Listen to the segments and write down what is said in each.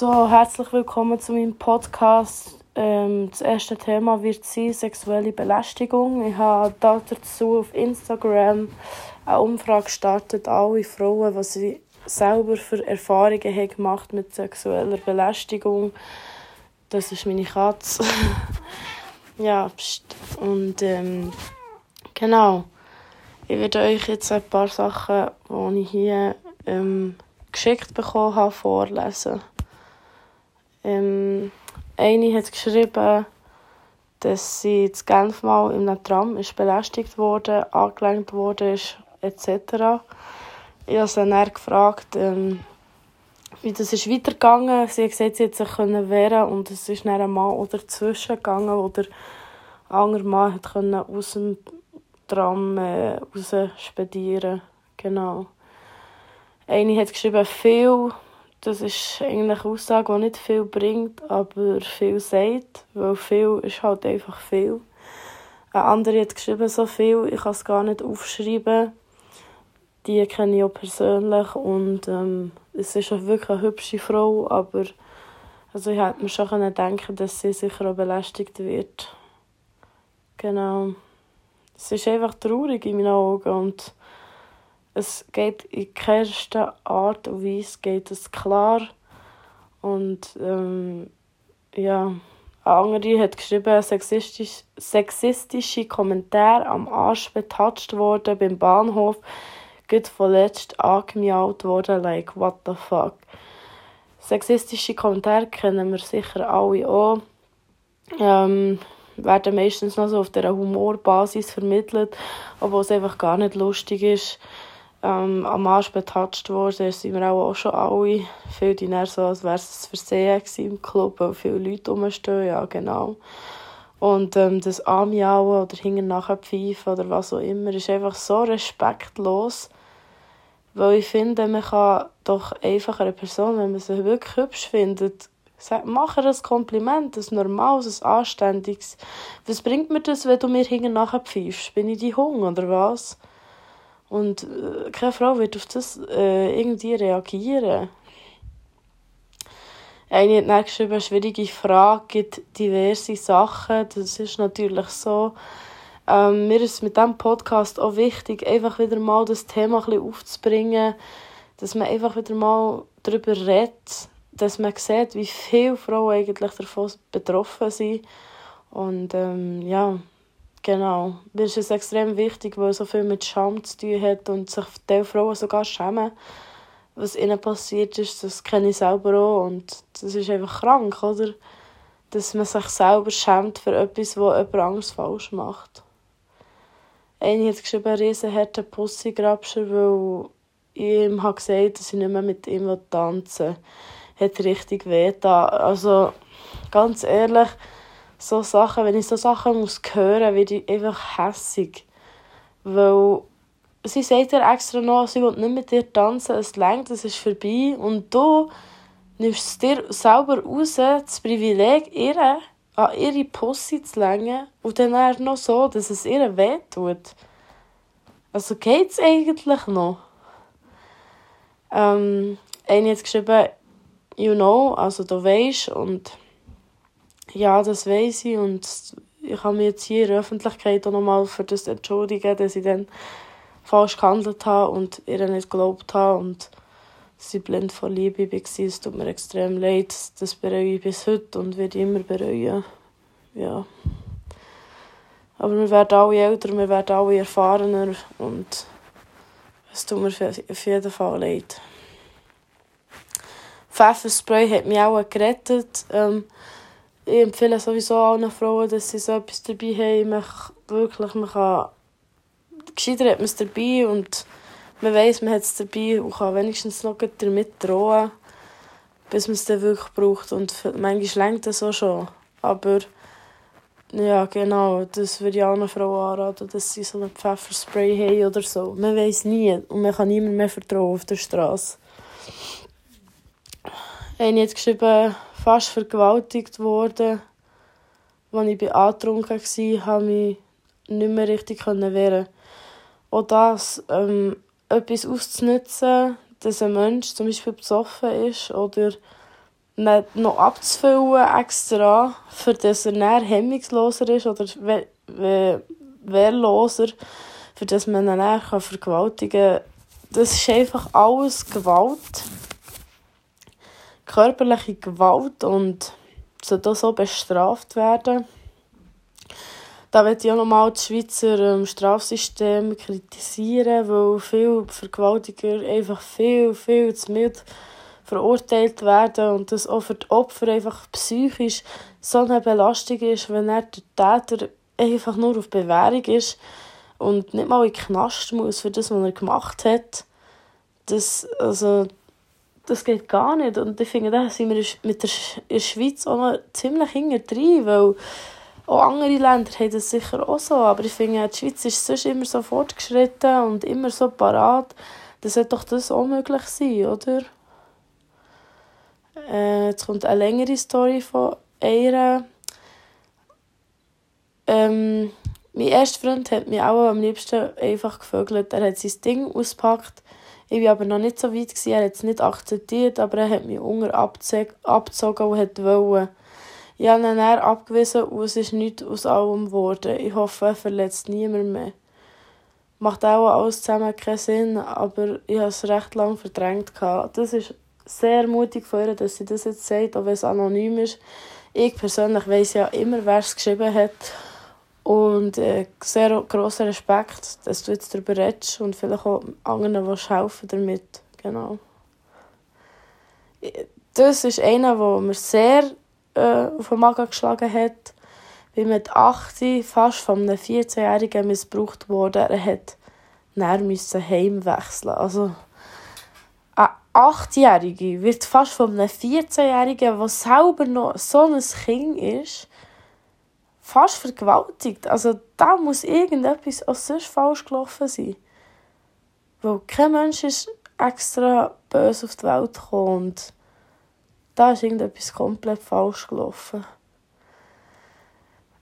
So, herzlich willkommen zu meinem Podcast. Ähm, das erste Thema wird sein sexuelle Belästigung. Ich habe dazu auf Instagram eine Umfrage gestartet, alle Frauen, was sie selber für Erfahrungen haben gemacht mit sexueller Belästigung. Das ist meine Katze. ja, pst. und ähm, genau. Ich werde euch jetzt ein paar Sachen, die ich hier ähm, geschickt bekommen habe, vorlesen. Ähm, eine hat geschrieben, dass sie in Genf mal in einem Tram ist belästigt wurde, angelenkt wurde etc. Ich habe sie dann gefragt, ähm, wie das ist weitergegangen. Sie hat gesagt, sie hat sich wehren und es ist dann ein Mann oder dazwischen gegangen, wo der andere Mann hat können aus dem Tram äh, raus spedieren. Genau. Eine hat geschrieben, viel das ist eigentlich eine Aussage, die nicht viel bringt, aber viel sagt, weil viel ist halt einfach viel. Eine andere hat geschrieben, so viel, ich kann es gar nicht aufschreiben. Die kenne ich auch persönlich und ähm, es ist auch wirklich eine hübsche Frau, aber also ich hätte mir schon denken dass sie sicher auch belästigt wird. Genau. Es ist einfach traurig in meinen Augen und es geht in keinster Art und Weise geht es klar. Und ähm, ja, eine andere hat geschrieben, sexistisch, sexistische Kommentare am Arsch betatscht worden beim Bahnhof, geht vorletzt angemiaut worden, like, what the fuck. Sexistische Kommentare kennen wir sicher alle auch. Ähm, werden meistens noch so auf der Humorbasis vermittelt, obwohl es einfach gar nicht lustig ist ähm, am Arsch betatscht worden, sind wir auch, schon alle. Viele die dann so, als wäre es ein Versehen im Club, weil viele Leute rumstehen, ja genau. Und ähm, das Anmiauen oder hinten nachher pfeifen oder was auch immer, ist einfach so respektlos. Weil ich finde, man kann doch einfach einer Person, wenn man sie wirklich hübsch findet, sagen, mach ihr ein Kompliment, ein normales, ein anständiges. Was bringt mir das, wenn du mir hinten nachher pfeifst? Bin ich die Hunger oder was? Und äh, keine Frau wird auf das äh, irgendwie reagieren. Eine hat dann geschrieben, schwierige Frage, gibt diverse Sachen. Das ist natürlich so. Ähm, mir ist mit diesem Podcast auch wichtig, einfach wieder mal das Thema ein bisschen aufzubringen, dass man einfach wieder mal darüber redet, dass man sieht, wie viele Frauen eigentlich davon betroffen sind. Und ähm, ja, Genau. Mir ist extrem wichtig, weil es so viel mit Scham zu tun hat und sich die Frauen sogar schämen, was ihnen passiert ist. Das kenne ich selber auch und das ist einfach krank, oder? Dass man sich selber schämt für etwas, was jemand anderes falsch macht. Eine hat geschrieben, ein riesenharter Pussygrabscher, weil ich ihm habe gesagt dass ich nicht mehr mit ihm tanzen will. Hat richtig weh Also, ganz ehrlich, so Sachen, wenn ich so Sachen muss hören, werde ich einfach hässig. Weil sie sagt ja extra noch, sie will nicht mit dir tanzen, es längt, es ist vorbei. Und du nimmst es dir selber raus, das Privileg, ihr an ihre Pussy zu längen und dann noch so, dass es ihr wehtut. Also geht es eigentlich noch? Ähm, eine hat geschrieben, you know, also du weißt und ja, das weiß ich und ich habe mich jetzt hier in der Öffentlichkeit auch nochmal für das entschuldigen, dass ich dann falsch gehandelt habe und ihr nicht geglaubt habe und sie blind vor Liebe war. Es tut mir extrem leid. Das bereue ich bis heute und werde immer bereuen. Ja. Aber wir werden alle älter, wir werden alle erfahrener und es tut mir auf jeden Fall leid. Pfefferspray hat mich auch gerettet. Ähm, ich empfehle sowieso allen Frauen, dass sie so etwas dabei haben. Man wirklich, man kann, gescheiter hat man es dabei und man weiß, man hat es dabei und kann wenigstens noch damit drohen, bis man es dann wirklich braucht. Und manchmal lenkt das auch schon. Aber ja, genau, das würde ich allen Frauen anraten, dass sie so ein Pfefferspray haben oder so. Man weiß nie und man kann niemand mehr vertrauen auf der Straße. Eine hat geschrieben, fast vergewaltigt worden. Als ich beantrunken war, konnte ich mich nicht mehr richtig wehren. Auch das, ähm, etwas auszunutzen, dass ein Mensch zum Beispiel besoffen ist oder nicht noch abzufüllen extra, für dass er näher hemmungsloser ist oder we we wehrloser, für dass man ihn näher vergewaltigen kann. Das ist einfach alles Gewalt. Körperliche Gewalt und sollte auch so bestraft werden. Da möchte ich auch nochmal das Schweizer ähm, Strafsystem kritisieren, weil viele Vergewaltiger einfach viel, viel zu mild verurteilt werden und das auch für die Opfer einfach psychisch so eine Belastung ist, wenn er der Täter einfach nur auf Bewährung ist und nicht mal in den Knast muss für das, was er gemacht hat. Das, also, das geht gar nicht. Und ich finde, da sind wir mit der, in der Schweiz auch noch ziemlich hinterher, weil auch andere Länder haben das sicher auch so, aber ich finde, die Schweiz ist sonst immer so fortgeschritten und immer so parat. Das sollte doch das auch möglich sein, oder? Äh, jetzt kommt eine längere Story von einer. Ähm, mein erster Freund hat mich auch am liebsten einfach gevögelt. Er hat sein Ding ausgepackt. Ich war aber noch nicht so weit. Gewesen. Er hat es nicht akzeptiert, aber er hat mich unter abgezogen und wollen. Ich habe ihn dann abgewiesen und es ist nichts aus allem geworden. Ich hoffe, er verletzt niemand mehr. Macht auch alles zusammen keinen Sinn, aber ich habe es recht lange verdrängt. Das ist sehr mutig von ihr, dass sie das jetzt sagt, auch wenn es anonym ist. Ich persönlich weiß ja immer, wer es geschrieben hat. Und äh, sehr grossen Respekt, dass du jetzt darüber redest und vielleicht auch anderen willst helfen damit. Genau. Das ist einer, der mir sehr äh, auf den Magen geschlagen hat. Bin mit 18 fast von einem 14-Jährigen missbraucht worden. Er hat dann heimwechseln. Also, eine 8-Jährige wird fast von einem 14-Jährigen, der selber noch so ein Kind ist, fast vergewaltigt. Also da muss irgendetwas auch sonst falsch gelaufen sein. Weil kein Mensch ist extra böse auf die Welt gekommen und da ist irgendetwas komplett falsch gelaufen.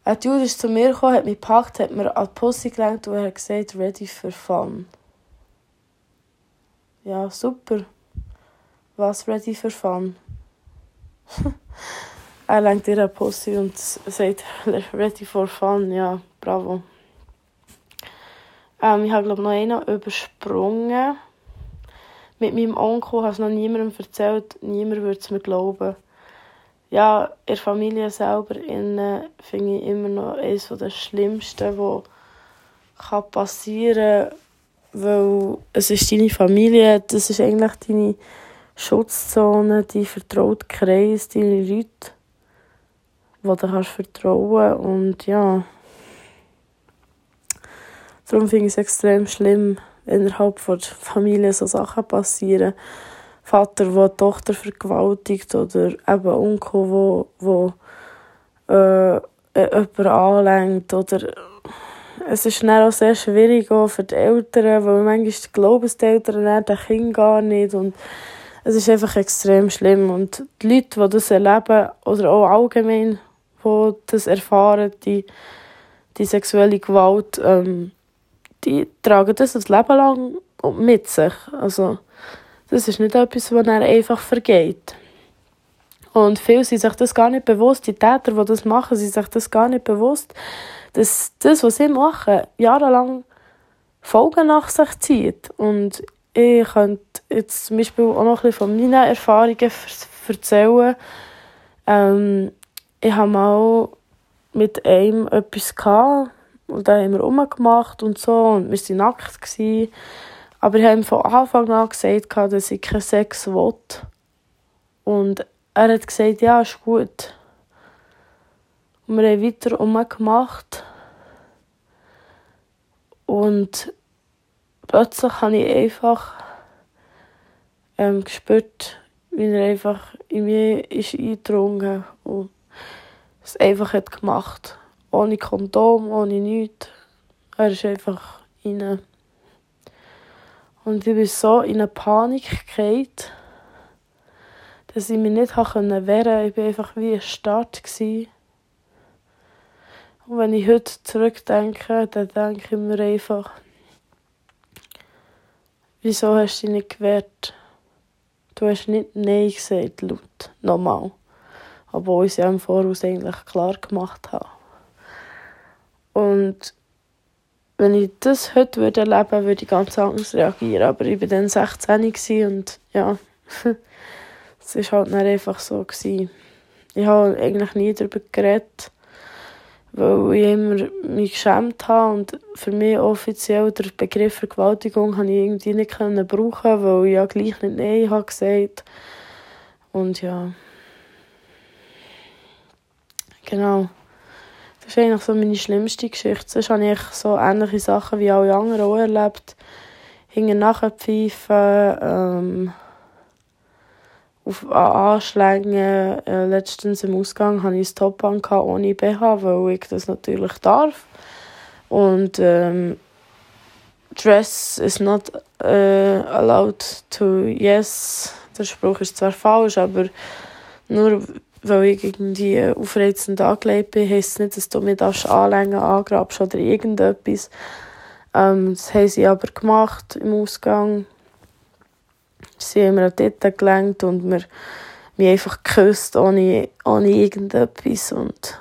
Ein Dude ist zu mir gekommen, hat mich gepackt, hat mir an die Pussy gelenkt und hat gesagt, ready for fun. Ja, super. Was ready for fun? er lenkt ihr eine Pussy und sagt, ready for fun. Ja, bravo. Ähm, ich habe, glaube noch einen übersprungen. Mit meinem Onkel habe ich es noch niemandem erzählt. Niemand würde es mir glauben. Ja, der Familie selber finde ich immer noch eines der schlimmsten, was passieren kann. Weil es ist deine Familie, das ist eigentlich deine Schutzzone, dein vertraute Kreis, deine Leute wo du kannst vertrauen und ja. Darum finde ich es extrem schlimm, innerhalb der Familie so Sachen passieren. Vater, der die Tochter vergewaltigt oder eben Onkel, wo, wo äh, jemanden anlenkt oder es ist dann auch sehr schwierig auch für die Eltern, weil manchmal glauben die Eltern den Kind gar nicht und es ist einfach extrem schlimm und die Leute, die das erleben oder auch allgemein die das erfahren, die, die sexuelle Gewalt, ähm, die tragen das das Leben lang mit sich. Also, das ist nicht etwas, was dann einfach vergeht. Und viele sind sich das gar nicht bewusst, die Täter, die das machen, sind sich das gar nicht bewusst, dass das, was sie machen, jahrelang Folgen nach sich zieht. Und ich könnte jetzt zum Beispiel auch noch ein bisschen von meinen Erfahrungen erzählen. Ähm, ich habe mal mit einem etwas gehabt und dann haben wir rumgemacht und so und wir waren nackt. Gewesen. Aber ich habe ihm von Anfang an gesagt, dass ich keinen Sex will. Und er hat gesagt, ja, ist gut. Und wir haben weiter rumgemacht. Und plötzlich habe ich einfach ähm, gespürt, wie er einfach in mir ist eingedrungen ist es einfach hat gemacht. Ohne Kondom, ohne nichts. Er ist einfach rein. Und ich bin so in eine Panik gefallen, dass ich mich nicht wehren konnte. Ich war einfach wie ein Start. Und wenn ich heute zurückdenke, dann denke ich mir einfach, wieso hast du dich nicht gewehrt? du hast nicht Nein gesagt, laut. Nochmal. Obwohl ich es ja im Voraus eigentlich klar gemacht habe. Und wenn ich das heute würde erleben würde, ich ganz anders reagieren. Aber ich war dann 16 und ja, es war halt dann einfach so. Gewesen. Ich habe eigentlich nie darüber geredet, weil ich immer mich geschämt habe und für mich offiziell der Begriff Vergewaltigung habe ich irgendwie nicht brauchen, weil ich ja gleich nicht Nein habe gesagt. Und ja, genau. Das ist eigentlich so meine schlimmste Geschichte. Sonst habe ich so ähnliche Sachen wie alle anderen auch erlebt. Hinten nachher pfeifen, ähm, auf Anschlägen. Äh, letztens im Ausgang hatte ich ein Top an ohne BH, weil ich das natürlich darf. Und ähm, Dress is not uh, allowed to yes. Der Spruch ist zwar falsch, aber nur weil ich irgendwie aufreizend angelegt bin, heisst es nicht, dass du mich anlängen angrabst oder irgendetwas. Ähm, das haben sie aber gemacht im Ausgang. Sie haben mir dort gelenkt und mir mich einfach geküsst, ohne, ohne irgendetwas. Und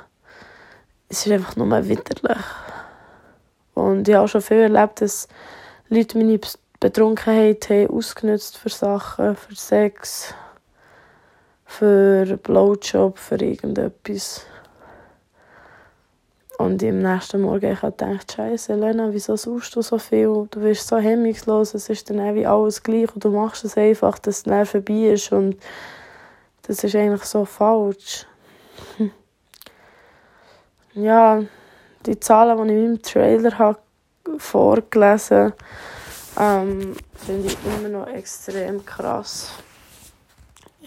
es ist einfach nur widerlich. Und ich habe schon viel erlebt, dass Leute meine Betrunkenheit haben ausgenutzt für Sachen, für Sex für einen Blowjob, für irgendetwas. Und im nächsten Morgen ich gedacht, Scheiße, Lena, wieso suchst du so viel? Du bist so hemmungslos, es ist dann wie alles gleich und du machst es einfach, dass es dann vorbei ist und das ist eigentlich so falsch. ja, die Zahlen, die ich in meinem Trailer habe vorgelesen habe, ähm, finde ich immer noch extrem krass.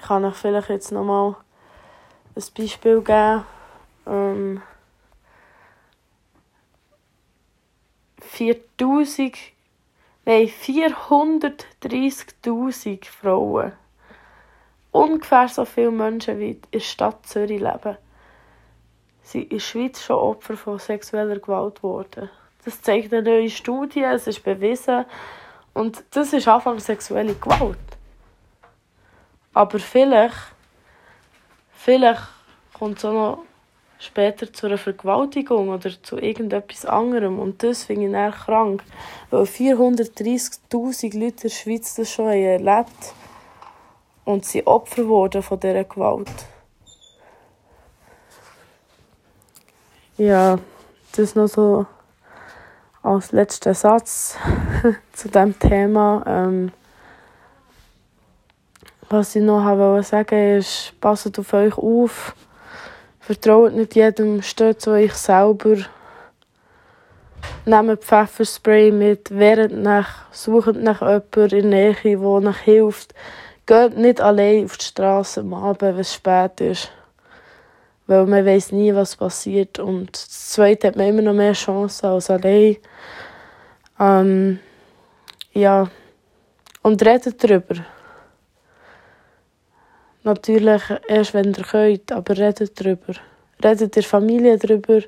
Ich kann euch vielleicht jetzt nochmal ein Beispiel geben. Ähm, 4000, nein, 430.000 Frauen. Ungefähr so viele Menschen wie in der Stadt Zürich leben. sind in der Schweiz schon Opfer von sexueller Gewalt geworden. Das zeigt eine neue Studie, es ist bewiesen. Und das ist Anfang sexuelle Gewalt. Aber vielleicht, vielleicht kommt es auch noch später zu einer Vergewaltigung oder zu irgendetwas anderem. Und das finde ich dann krank, weil 430'000 Leute in der Schweiz das schon erlebt und sie Opfer wurden von dieser Gewalt. Ja, das noch so als letzter Satz zu dem Thema. Ähm, was ich noch wollte sagen ist, passt auf euch auf. Vertraut nicht jedem, steht zu euch selber. Nehmt Pfefferspray mit, wehrt nach, sucht nach jemandem in der Nähe, der euch hilft. Geht nicht allein auf die Straße am Abend, wenn es spät ist. Weil man weiß nie, was passiert. Und Zweite hat man immer noch mehr Chancen als allein. Ähm, ja. Und redet darüber. Natürlich erst, wenn ihr könnt, aber redet darüber. Redet der Familie darüber.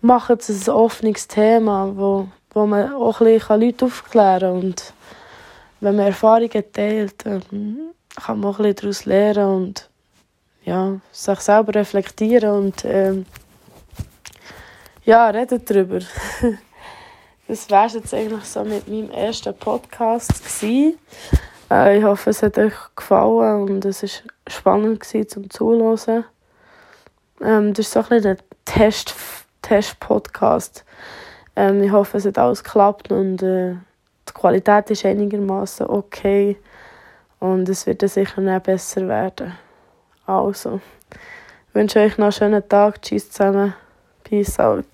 Macht es ein offenes Thema, wo, wo man auch ein bisschen Leute aufklären kann. Und wenn man Erfahrungen teilt, kann man auch ein bisschen daraus lernen und ja, sich selber reflektieren und ähm, ja, redet darüber. das wäre jetzt eigentlich so mit meinem ersten Podcast gewesen. Äh, ich hoffe, es hat euch gefallen und es war spannend zum Zuhören. Ähm, das ist so ein, ein Test, Test-Podcast. Ähm, ich hoffe, es hat alles geklappt und äh, die Qualität ist einigermaßen okay. Und es wird sicher noch besser werden. Also, ich wünsche euch noch einen schönen Tag. Tschüss zusammen. Peace out.